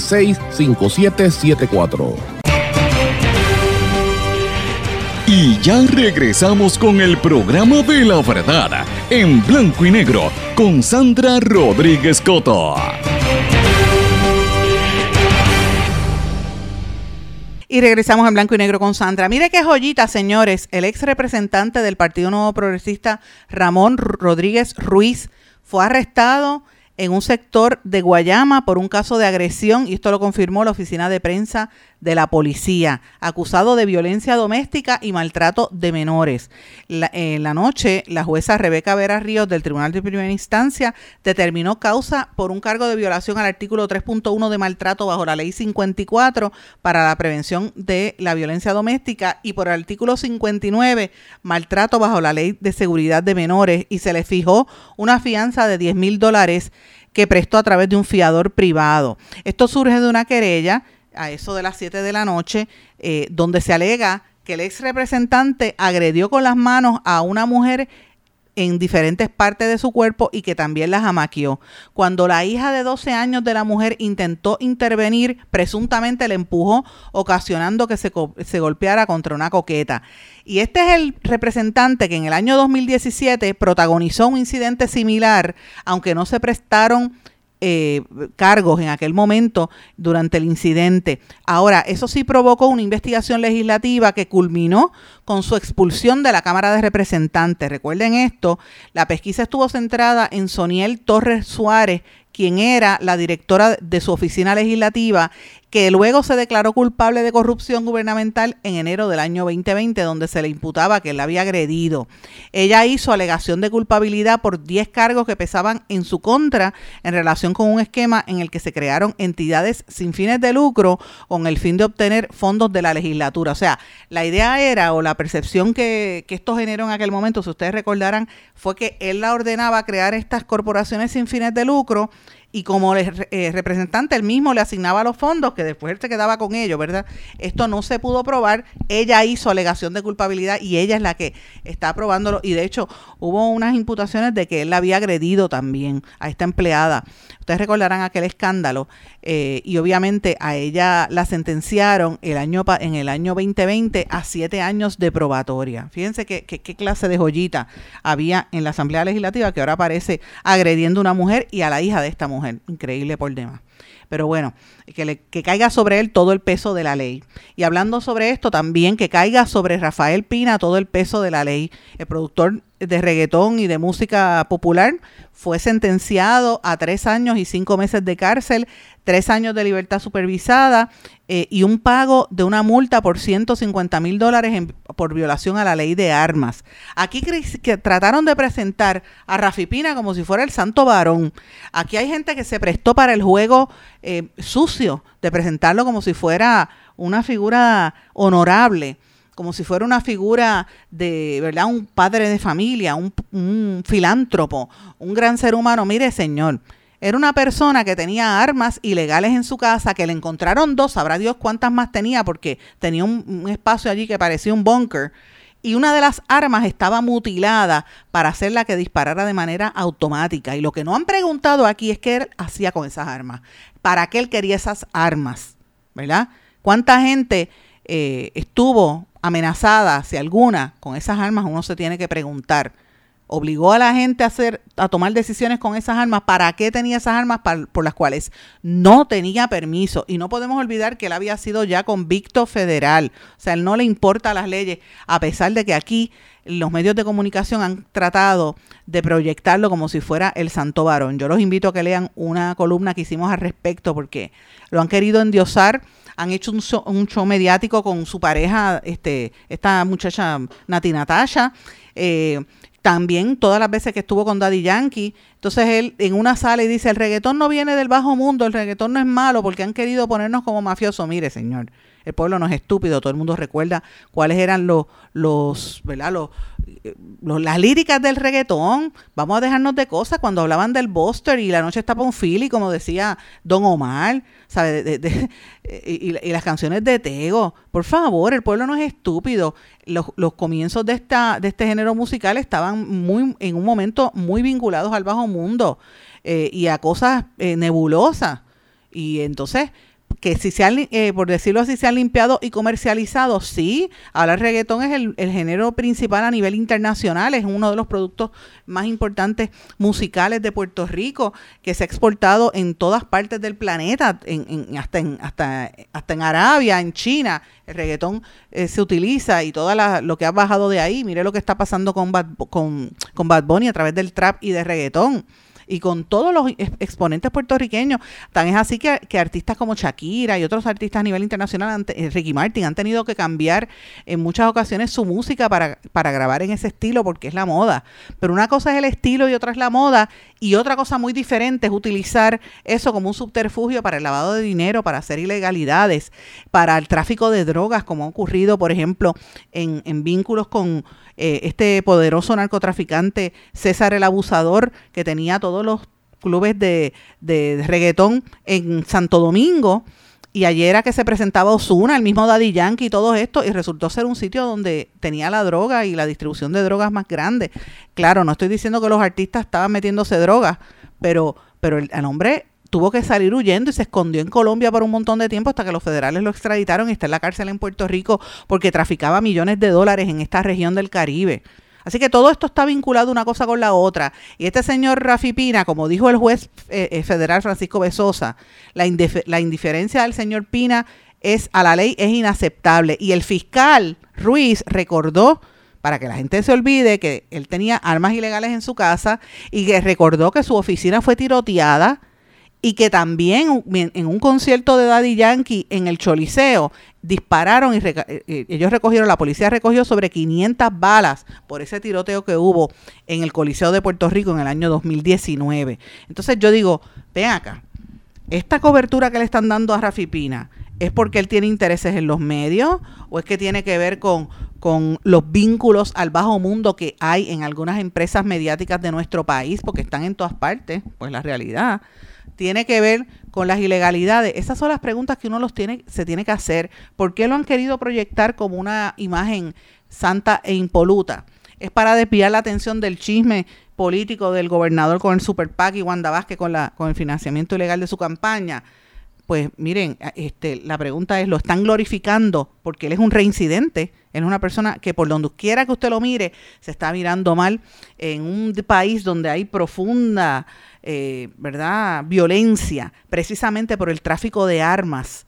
939-336-5774. Y ya regresamos con el programa de la verdad, en blanco y negro, con Sandra Rodríguez Coto. Y regresamos en blanco y negro con Sandra. Mire qué joyita, señores. El ex representante del Partido Nuevo Progresista, Ramón Rodríguez Ruiz, fue arrestado en un sector de Guayama por un caso de agresión, y esto lo confirmó la oficina de prensa de la policía, acusado de violencia doméstica y maltrato de menores. En la noche, la jueza Rebeca Vera Ríos del Tribunal de Primera Instancia determinó causa por un cargo de violación al artículo 3.1 de maltrato bajo la ley 54 para la prevención de la violencia doméstica y por el artículo 59 maltrato bajo la ley de seguridad de menores y se le fijó una fianza de 10 mil dólares que prestó a través de un fiador privado. Esto surge de una querella a eso de las 7 de la noche, eh, donde se alega que el ex representante agredió con las manos a una mujer en diferentes partes de su cuerpo y que también la jamaqueó. Cuando la hija de 12 años de la mujer intentó intervenir, presuntamente le empujó, ocasionando que se, se golpeara contra una coqueta. Y este es el representante que en el año 2017 protagonizó un incidente similar, aunque no se prestaron eh, cargos en aquel momento durante el incidente. Ahora, eso sí provocó una investigación legislativa que culminó con su expulsión de la Cámara de Representantes. Recuerden esto, la pesquisa estuvo centrada en Soniel Torres Suárez, quien era la directora de su oficina legislativa, que luego se declaró culpable de corrupción gubernamental en enero del año 2020, donde se le imputaba que él la había agredido. Ella hizo alegación de culpabilidad por 10 cargos que pesaban en su contra en relación con un esquema en el que se crearon entidades sin fines de lucro con el fin de obtener fondos de la legislatura. O sea, la idea era, o la percepción que, que esto generó en aquel momento, si ustedes recordarán, fue que él la ordenaba crear estas corporaciones sin fines de lucro y como el eh, representante él mismo le asignaba los fondos, que después él se quedaba con ellos, ¿verdad? Esto no se pudo probar, ella hizo alegación de culpabilidad y ella es la que está aprobándolo y de hecho hubo unas imputaciones de que él la había agredido también a esta empleada. Ustedes recordarán aquel escándalo eh, y obviamente a ella la sentenciaron el año en el año 2020 a siete años de probatoria. Fíjense qué, qué, qué clase de joyita había en la Asamblea Legislativa que ahora aparece agrediendo a una mujer y a la hija de esta mujer. increíble por demás. Pero bueno, que, le, que caiga sobre él todo el peso de la ley. Y hablando sobre esto, también que caiga sobre Rafael Pina todo el peso de la ley. El productor de reggaetón y de música popular fue sentenciado a tres años y cinco meses de cárcel, tres años de libertad supervisada eh, y un pago de una multa por 150 mil dólares en- por violación a la ley de armas. Aquí trataron de presentar a Rafi Pina como si fuera el santo varón. Aquí hay gente que se prestó para el juego eh, sucio de presentarlo como si fuera una figura honorable como si fuera una figura de, ¿verdad? Un padre de familia, un filántropo, un gran ser humano. Mire, señor, era una persona que tenía armas ilegales en su casa, que le encontraron dos, sabrá Dios cuántas más tenía, porque tenía un, espacio allí que parecía un búnker. Y una de las armas estaba mutilada para hacerla que disparara de manera automática. Y lo que no han preguntado aquí es qué él hacía con esas armas. ¿Para qué él quería esas armas? ¿Verdad? ¿Cuánta gente eh, estuvo amenazada, si alguna, con esas armas? Uno se tiene que preguntar. Obligó a la gente a hacer, a tomar decisiones con esas armas. ¿Para qué tenía esas armas? Par- por las cuales no tenía permiso. Y no podemos olvidar que él había sido ya convicto federal. O sea, él no le importa las leyes, a pesar de que aquí los medios de comunicación han tratado de proyectarlo como si fuera el santo varón. Yo los invito a que lean una columna que hicimos al respecto porque lo han querido endiosar, han hecho un show, un show mediático con su pareja, este, esta muchacha Nati Natasha, eh, también todas las veces que estuvo con Daddy Yankee. Entonces él en una sala y dice, el reggaetón no viene del bajo mundo, el reggaetón no es malo porque han querido ponernos como mafiosos. Mire, señor, el pueblo no es estúpido, todo el mundo recuerda cuáles eran los, los, ¿verdad? Los, las líricas del reggaetón. Vamos a dejarnos de cosas cuando hablaban del Buster y la noche está para un Philly, como decía Don Omar, ¿sabe? Y las canciones de Tego. Por favor, el pueblo no es estúpido. Los, los comienzos de esta de este género musical estaban muy en un momento muy vinculados al bajo mundo eh, y a cosas eh, nebulosas. Y entonces, que si se han, eh, por decirlo así, se han limpiado y comercializado, sí. Ahora el reggaetón es el, el género principal a nivel internacional, es uno de los productos más importantes musicales de Puerto Rico, que se ha exportado en todas partes del planeta, en, en- hasta, en, hasta, hasta en Arabia, en China. El reggaetón eh, se utiliza y todo lo que ha bajado de ahí. Mire lo que está pasando con Bad, con, con Bad Bunny a través del trap y de reggaetón y con todos los ex- exponentes puertorriqueños. Tan es así que, que artistas como Shakira y otros artistas a nivel internacional, eh, Ricky Martin, han tenido que cambiar en muchas ocasiones su música para, para grabar en ese estilo porque es la moda. Pero una cosa es el estilo y otra es la moda y otra cosa muy diferente es utilizar eso como un subterfugio para el lavado de dinero, para hacer ilegalidades, para el tráfico de drogas, como ha ocurrido, por ejemplo, en, en vínculos con eh, este poderoso narcotraficante César el Abusador, que tenía todos los clubes de, de reggaetón en Santo Domingo. Y ayer era que se presentaba Osuna, el mismo Daddy Yankee y todo esto, y resultó ser un sitio donde tenía la droga y la distribución de drogas más grande. Claro, no estoy diciendo que los artistas estaban metiéndose drogas, pero, pero el, el hombre tuvo que salir huyendo y se escondió en Colombia por un montón de tiempo hasta que los federales lo extraditaron y está en la cárcel en Puerto Rico porque traficaba millones de dólares en esta región del Caribe. Así que todo esto está vinculado una cosa con la otra. Y este señor Rafi Pina, como dijo el juez eh, eh, federal Francisco Besosa, la, la indiferencia del señor Pina es a la ley es inaceptable. Y el fiscal Ruiz recordó para que la gente se olvide que él tenía armas ilegales en su casa y que recordó que su oficina fue tiroteada y que también en un concierto de Daddy Yankee en el Choliseo dispararon y eh, eh, ellos recogieron, la policía recogió sobre 500 balas por ese tiroteo que hubo en el Coliseo de Puerto Rico en el año 2019. Entonces yo digo, ven acá, esta cobertura que le están dando a Rafi Pina, ¿es porque él tiene intereses en los medios o es que tiene que ver con, con los vínculos al bajo mundo que hay en algunas empresas mediáticas de nuestro país, porque están en todas partes, pues la realidad? Tiene que ver con las ilegalidades. Esas son las preguntas que uno los tiene, se tiene que hacer. ¿Por qué lo han querido proyectar como una imagen santa e impoluta? Es para desviar la atención del chisme político del gobernador con el Super PAC y Wanda Vázquez con, la, con el financiamiento ilegal de su campaña pues miren, este, la pregunta es, ¿lo están glorificando porque él es un reincidente? Él es una persona que por donde quiera que usted lo mire, se está mirando mal en un país donde hay profunda, eh, ¿verdad?, violencia, precisamente por el tráfico de armas.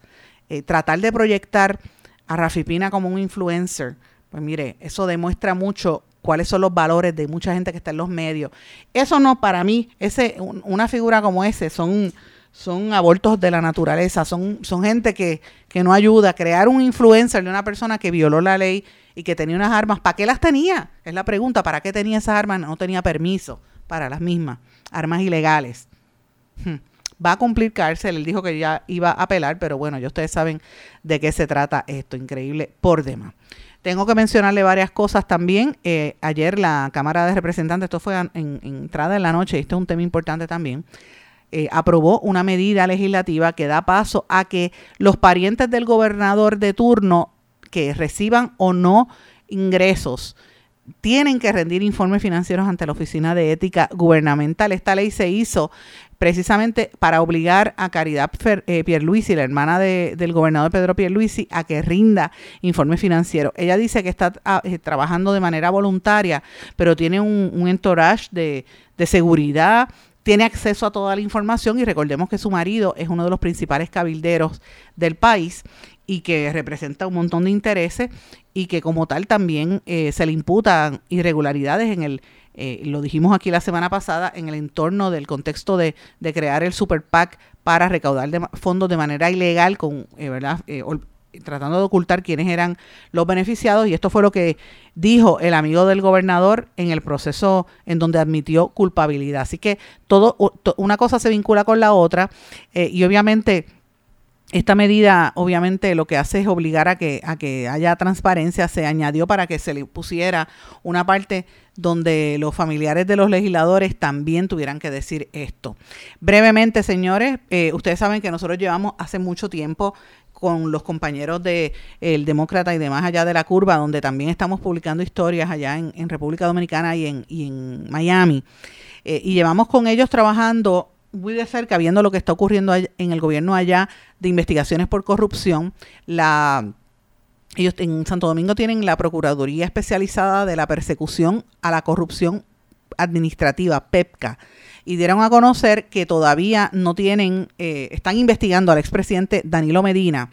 Eh, tratar de proyectar a Rafi Pina como un influencer, pues mire, eso demuestra mucho cuáles son los valores de mucha gente que está en los medios. Eso no, para mí, ese, una figura como ese son son abortos de la naturaleza, son, son gente que, que no ayuda. Crear un influencer de una persona que violó la ley y que tenía unas armas, ¿para qué las tenía? Es la pregunta, ¿para qué tenía esas armas? No tenía permiso para las mismas, armas ilegales. Hmm. Va a cumplir cárcel, él dijo que ya iba a apelar, pero bueno, ya ustedes saben de qué se trata esto, increíble por demás. Tengo que mencionarle varias cosas también. Eh, ayer la Cámara de Representantes, esto fue en, en entrada en la noche, esto es un tema importante también, eh, aprobó una medida legislativa que da paso a que los parientes del gobernador de turno que reciban o no ingresos tienen que rendir informes financieros ante la Oficina de Ética Gubernamental. Esta ley se hizo precisamente para obligar a Caridad eh, Pierluisi, la hermana del gobernador Pedro Pierluisi, a que rinda informe financiero. Ella dice que está ah, eh, trabajando de manera voluntaria, pero tiene un, entourage de, de seguridad tiene acceso a toda la información y recordemos que su marido es uno de los principales cabilderos del país y que representa un montón de intereses y que como tal también eh, se le imputan irregularidades en el, eh, lo dijimos aquí la semana pasada, en el entorno del contexto de, de crear el Super PAC para recaudar fondos de manera ilegal con, eh, ¿verdad? tratando de ocultar quiénes eran los beneficiados y esto fue lo que dijo el amigo del gobernador en el proceso en donde admitió culpabilidad. Así que todo una cosa se vincula con la otra eh, y obviamente esta medida obviamente lo que hace es obligar a que, a que haya transparencia. Se añadió para que se le pusiera una parte donde los familiares de los legisladores también tuvieran que decir esto. Brevemente, señores, eh, ustedes saben que nosotros llevamos hace mucho tiempo con los compañeros de El Demócrata y demás allá de la curva, donde también estamos publicando historias allá en, República Dominicana y en, Miami. Eh, y llevamos con ellos trabajando muy de cerca, viendo lo que está ocurriendo en el gobierno allá de investigaciones por corrupción. La, ellos en Santo Domingo tienen la Procuraduría Especializada de la Persecución a la Corrupción Administrativa, PEPCA y dieron a conocer que todavía no tienen, eh, están investigando al expresidente Danilo Medina,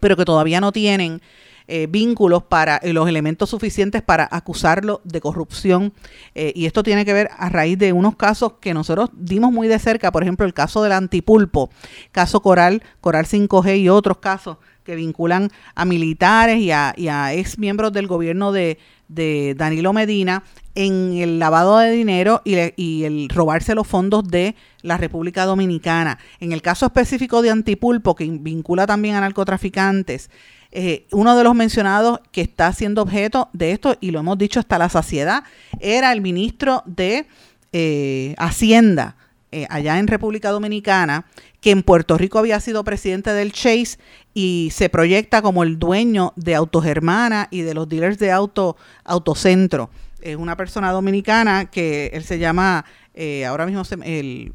pero que todavía no tienen eh, vínculos para eh, los elementos suficientes para acusarlo de corrupción. y esto tiene que ver a raíz de unos casos que nosotros dimos muy de cerca, por ejemplo, el caso del antipulpo, caso Coral, Coral 5G y otros casos que vinculan a militares y a, y ex miembros del gobierno de, de Danilo Medina en el lavado de dinero y, el robarse los fondos de la República Dominicana. En el caso específico de Antipulpo, que vincula también a narcotraficantes, eh, uno de los mencionados que está siendo objeto de esto, y lo hemos dicho hasta la saciedad, era el ministro de eh, Hacienda eh, allá en República Dominicana, que en Puerto Rico había sido presidente del Chase y se proyecta como el dueño de Autogermana y de los dealers de auto Autocentro. Es una persona dominicana que él se llama, eh, ahora mismo se, el,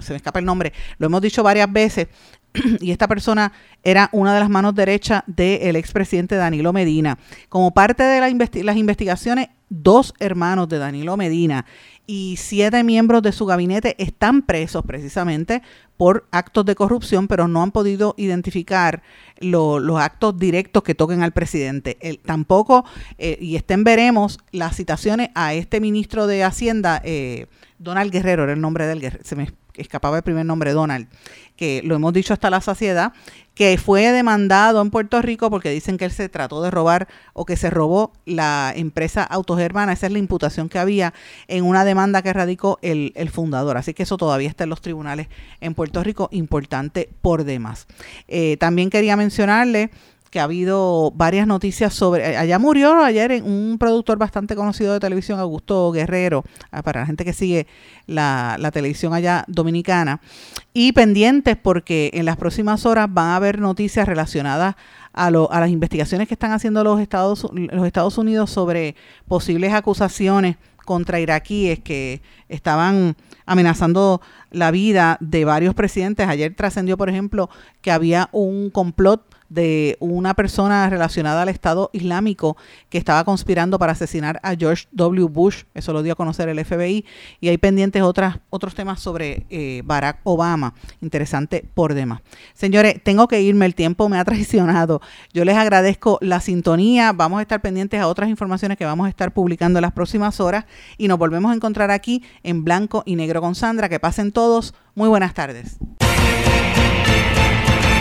se me escapa el nombre, lo hemos dicho varias veces, [CLEARS THROAT] y esta persona era una de las manos derechas del expresidente Danilo Medina. Como parte de las investigaciones, dos hermanos de Danilo Medina y siete miembros de su gabinete están presos precisamente por actos de corrupción, pero no han podido identificar los actos directos que toquen al presidente. tampoco, eh, y estén veremos las citaciones a este ministro de Hacienda, eh, Donald Guerrero, era el nombre del Guerrero, se me escapaba el primer nombre, Donald, que lo hemos dicho hasta la saciedad, que fue demandado en Puerto Rico porque dicen que él se trató de robar o que se robó la empresa Autogermana. Esa es la imputación que había en una demanda que radicó el, el fundador. Así que eso todavía está en los tribunales en Puerto Rico, importante por demás. Eh, también quería mencionarle que ha habido varias noticias sobre, eh, allá murió ayer un productor bastante conocido de televisión, Augusto Guerrero, ah, para la gente que sigue la, televisión allá dominicana, y pendientes porque en las próximas horas van a haber noticias relacionadas a, a las investigaciones que están haciendo los Estados, los Estados Unidos sobre posibles acusaciones contra iraquíes que estaban amenazando la vida de varios presidentes. Ayer trascendió, por ejemplo, que había un complot de una persona relacionada al Estado Islámico que estaba conspirando para asesinar a George W. Bush, eso lo dio a conocer el FBI, y hay pendientes otras, otros temas sobre eh, Barack Obama, interesante por demás. Señores, tengo que irme, el tiempo me ha [LAUGHS] traicionado. Yo les agradezco la sintonía, vamos a estar pendientes a otras informaciones que vamos a estar publicando en las próximas horas y nos volvemos a encontrar aquí en blanco y negro con Sandra. Que pasen todos, muy buenas tardes.